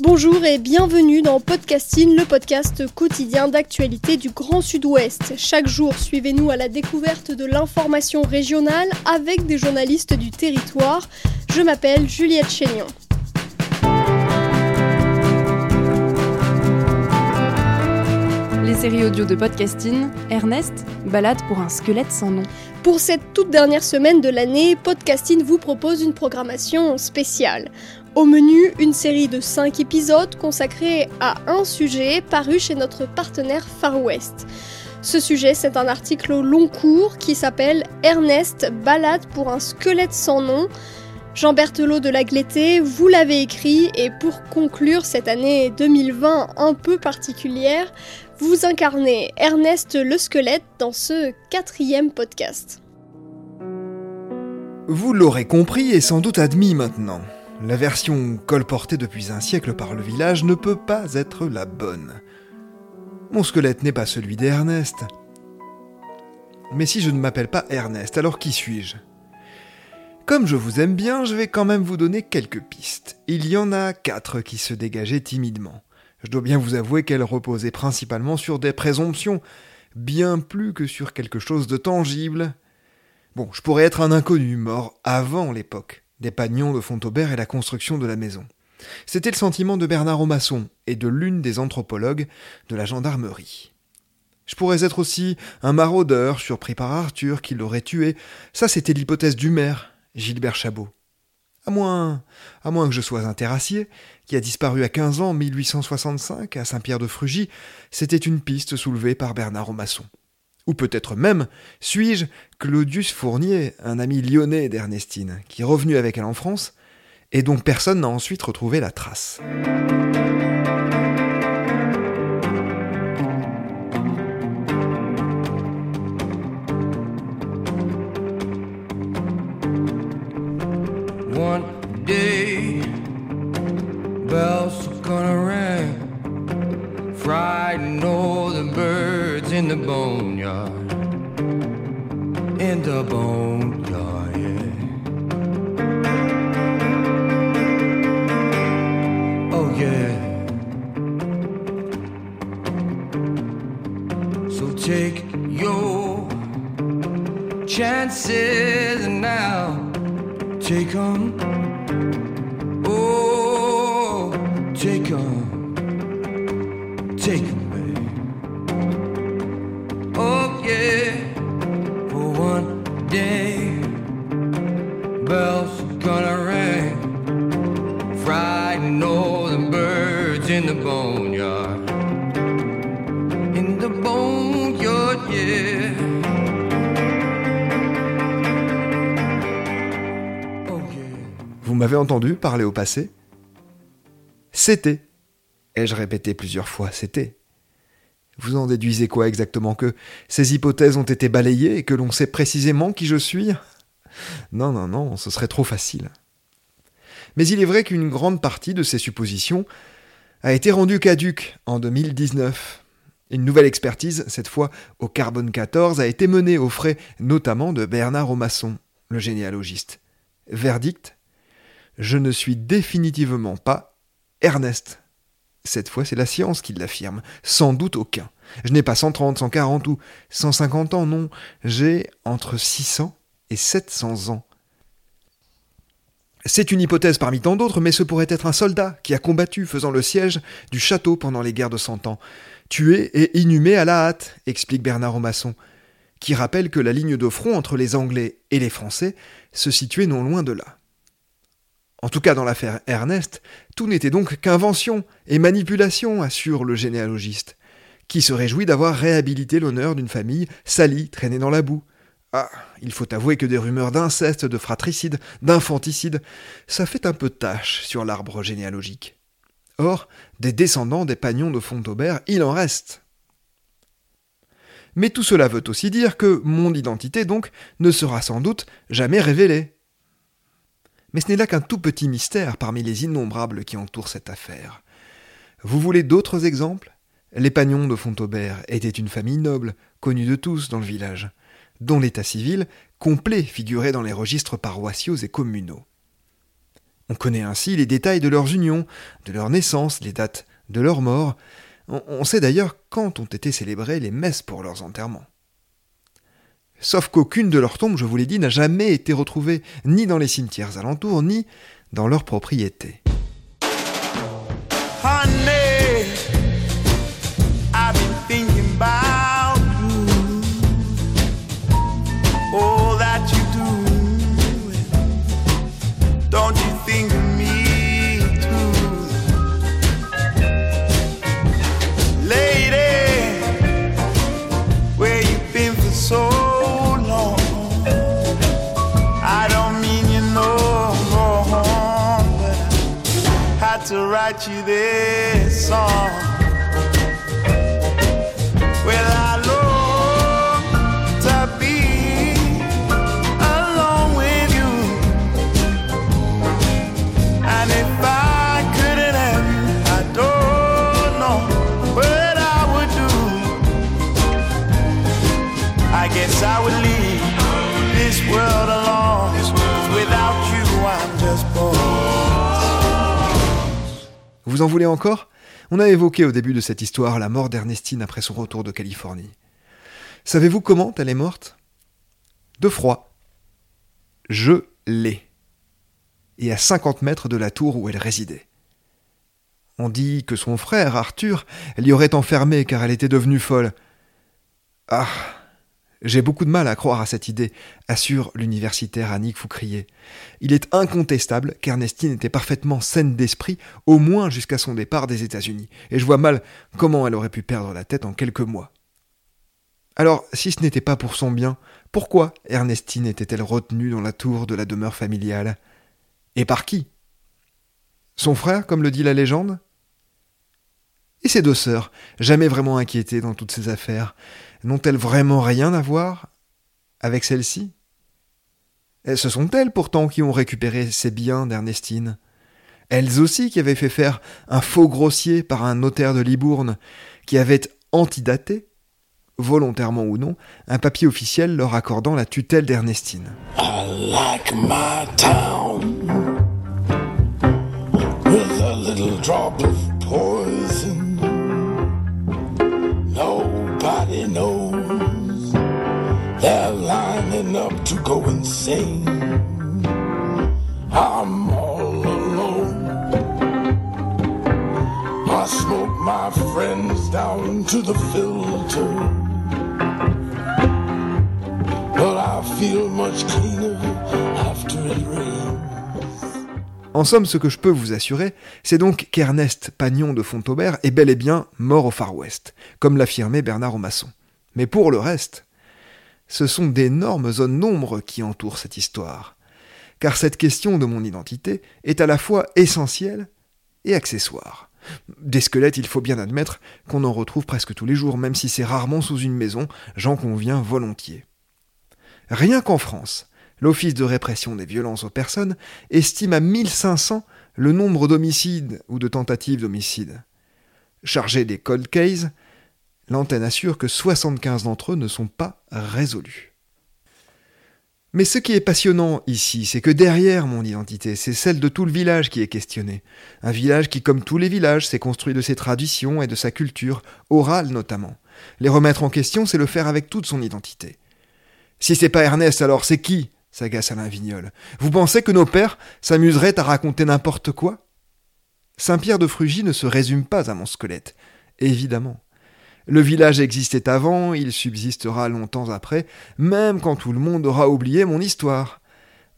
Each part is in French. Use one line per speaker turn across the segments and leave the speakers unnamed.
Bonjour et bienvenue dans Podcasting, le podcast quotidien d'actualité du Grand Sud-Ouest. Chaque jour, suivez-nous à la découverte de l'information régionale avec des journalistes du territoire. Je m'appelle Juliette Chénion.
Les séries audio de podcasting, Ernest, balade pour un squelette sans nom.
Pour cette toute dernière semaine de l'année, Podcasting vous propose une programmation spéciale. Au menu, une série de 5 épisodes consacrés à un sujet paru chez notre partenaire Far West. Ce sujet, c'est un article long cours qui s'appelle Ernest, balade pour un squelette sans nom. Jean Berthelot de la Glété, vous l'avez écrit et pour conclure cette année 2020 un peu particulière, vous incarnez Ernest le squelette dans ce quatrième podcast.
Vous l'aurez compris et sans doute admis maintenant. La version colportée depuis un siècle par le village ne peut pas être la bonne. Mon squelette n'est pas celui d'Ernest. Mais si je ne m'appelle pas Ernest, alors qui suis-je? Comme je vous aime bien, je vais quand même vous donner quelques pistes. Il y en a quatre qui se dégageaient timidement. Je dois bien vous avouer qu'elles reposaient principalement sur des présomptions, bien plus que sur quelque chose de tangible. Bon, je pourrais être un inconnu, mort avant l'époque des pagnons de Fontaubert et la construction de la maison. C'était le sentiment de Bernard Aumasson et de l'une des anthropologues de la gendarmerie. Je pourrais être aussi un maraudeur surpris par Arthur qui l'aurait tué. Ça, c'était l'hypothèse du maire, Gilbert Chabot. À moins, à moins que je sois un terrassier, qui a disparu à 15 ans en 1865 à Saint-Pierre-de-Frugy, c'était une piste soulevée par Bernard Aumasson. Ou peut-être même suis-je Claudius Fournier, un ami lyonnais d'Ernestine, qui est revenu avec elle en France, et dont personne n'a ensuite retrouvé la trace.
In the boneyard. Yeah. Oh yeah. So take your chances now. Take 'em. Oh, take 'em. Take 'em,
m'avez entendu parler au passé? C'était. Ai-je répété plusieurs fois, c'était. Vous en déduisez quoi exactement Que ces hypothèses ont été balayées et que l'on sait précisément qui je suis? Non, non, non, ce serait trop facile. Mais il est vrai qu'une grande partie de ces suppositions a été rendue caduque en 2019. Une nouvelle expertise, cette fois au carbone 14, a été menée aux frais notamment de Bernard Aumasson, le généalogiste. Verdict Je ne suis définitivement pas Ernest. Cette fois, c'est la science qui l'affirme, sans doute aucun. Je n'ai pas 130, 140 ou 150 ans, non, j'ai entre 600 et 700 ans. C'est une hypothèse parmi tant d'autres, mais ce pourrait être un soldat qui a combattu faisant le siège du château pendant les guerres de Cent Ans. Tué et inhumé à la hâte, explique Bernard Aumasson, qui rappelle que la ligne de front entre les Anglais et les Français se situait non loin de là. En tout cas, dans l'affaire Ernest, tout n'était donc qu'invention et manipulation, assure le généalogiste, qui se réjouit d'avoir réhabilité l'honneur d'une famille salie, traînée dans la boue. Ah, il faut avouer que des rumeurs d'inceste, de fratricide, d'infanticide, ça fait un peu tâche sur l'arbre généalogique. Or, des descendants des pagnons de Fontaubert, il en reste. Mais tout cela veut aussi dire que mon identité, donc, ne sera sans doute jamais révélée. Mais ce n'est là qu'un tout petit mystère parmi les innombrables qui entourent cette affaire. Vous voulez d'autres exemples? Les Pagnons de Fontaubert étaient une famille noble, connue de tous dans le village, dont l'état civil complet figurait dans les registres paroissiaux et communaux. On connaît ainsi les détails de leurs unions, de leur naissance, les dates de leur mort. On sait d'ailleurs quand ont été célébrées les messes pour leurs enterrements. Sauf qu'aucune de leurs tombes, je vous l'ai dit, n'a jamais été retrouvée, ni dans les cimetières alentours, ni dans leurs propriétés. write you this song. Well, I long to be alone with you. And if I couldn't have you, I don't know what I would do. I guess I would leave this world Vous en voulez encore? On a évoqué au début de cette histoire la mort d'Ernestine après son retour de Californie. Savez-vous comment elle est morte? De froid. Je l'ai. Et à 50 mètres de la tour où elle résidait. On dit que son frère, Arthur, l'y aurait enfermée car elle était devenue folle. Ah j'ai beaucoup de mal à croire à cette idée, assure l'universitaire Annick Foucrier. Il est incontestable qu'Ernestine était parfaitement saine d'esprit, au moins jusqu'à son départ des États-Unis, et je vois mal comment elle aurait pu perdre la tête en quelques mois. Alors, si ce n'était pas pour son bien, pourquoi Ernestine était-elle retenue dans la tour de la demeure familiale? Et par qui? Son frère, comme le dit la légende? Et ses deux sœurs, jamais vraiment inquiétées dans toutes ces affaires, n'ont-elles vraiment rien à voir avec celle-ci? Ce sont elles pourtant qui ont récupéré ces biens d'Ernestine? Elles aussi qui avaient fait faire un faux grossier par un notaire de Libourne, qui avait antidaté, volontairement ou non, un papier officiel leur accordant la tutelle d'Ernestine.
Everybody knows they're lining up to go and sing. I'm all alone. I smoke my friends down to the filter. But I feel much cleaner after it rains.
En somme, ce que je peux vous assurer, c'est donc qu'Ernest Pagnon de Fontaubert est bel et bien mort au Far West, comme l'affirmait Bernard Omasson. Mais pour le reste, ce sont d'énormes zones d'ombre qui entourent cette histoire. Car cette question de mon identité est à la fois essentielle et accessoire. Des squelettes, il faut bien admettre qu'on en retrouve presque tous les jours, même si c'est rarement sous une maison, j'en conviens volontiers. Rien qu'en France, l'Office de répression des violences aux personnes estime à 1500 le nombre d'homicides ou de tentatives d'homicide. Chargé des cold cases, l'antenne assure que 75 d'entre eux ne sont pas résolus. Mais ce qui est passionnant ici, c'est que derrière mon identité, c'est celle de tout le village qui est questionnée. Un village qui, comme tous les villages, s'est construit de ses traditions et de sa culture, orale notamment. Les remettre en question, c'est le faire avec toute son identité. Si c'est pas Ernest, alors c'est qui? S'agace Alain Vignol. Vous pensez que nos pères s'amuseraient à raconter n'importe quoi? Saint-Pierre de Frugy ne se résume pas à mon squelette, évidemment. Le village existait avant, il subsistera longtemps après, même quand tout le monde aura oublié mon histoire.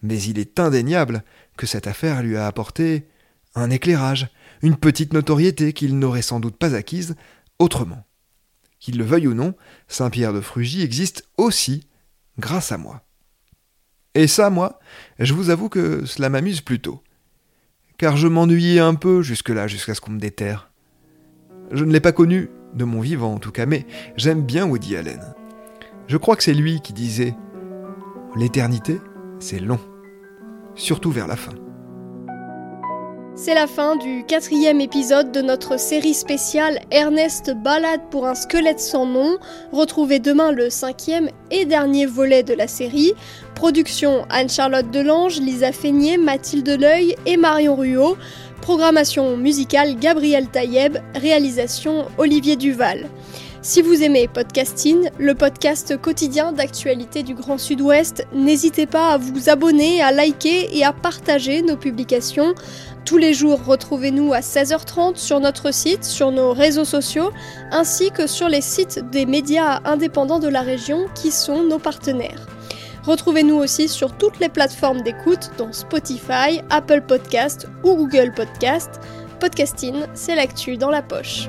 Mais il est indéniable que cette affaire lui a apporté un éclairage, une petite notoriété qu'il n'aurait sans doute pas acquise autrement. Qu'il le veuille ou non, Saint-Pierre de Frugy existe aussi grâce à moi. Et ça, moi, je vous avoue que cela m'amuse plutôt. Car je m'ennuyais un peu jusque-là, jusqu'à ce qu'on me déterre. Je ne l'ai pas connu, de mon vivant en tout cas, mais j'aime bien Woody Allen. Je crois que c'est lui qui disait L'éternité, c'est long, surtout vers la fin.
C'est la fin du quatrième épisode de notre série spéciale Ernest balade pour un squelette sans nom. Retrouvez demain le cinquième et dernier volet de la série. Production Anne-Charlotte Delange, Lisa Feignet, Mathilde L'Oeil et Marion Ruot. Programmation musicale Gabriel Taïeb. Réalisation Olivier Duval. Si vous aimez Podcasting, le podcast quotidien d'actualité du Grand Sud-Ouest, n'hésitez pas à vous abonner, à liker et à partager nos publications. Tous les jours, retrouvez-nous à 16h30 sur notre site, sur nos réseaux sociaux, ainsi que sur les sites des médias indépendants de la région qui sont nos partenaires. Retrouvez-nous aussi sur toutes les plateformes d'écoute, dont Spotify, Apple Podcast ou Google Podcast. Podcasting, c'est l'actu dans la poche.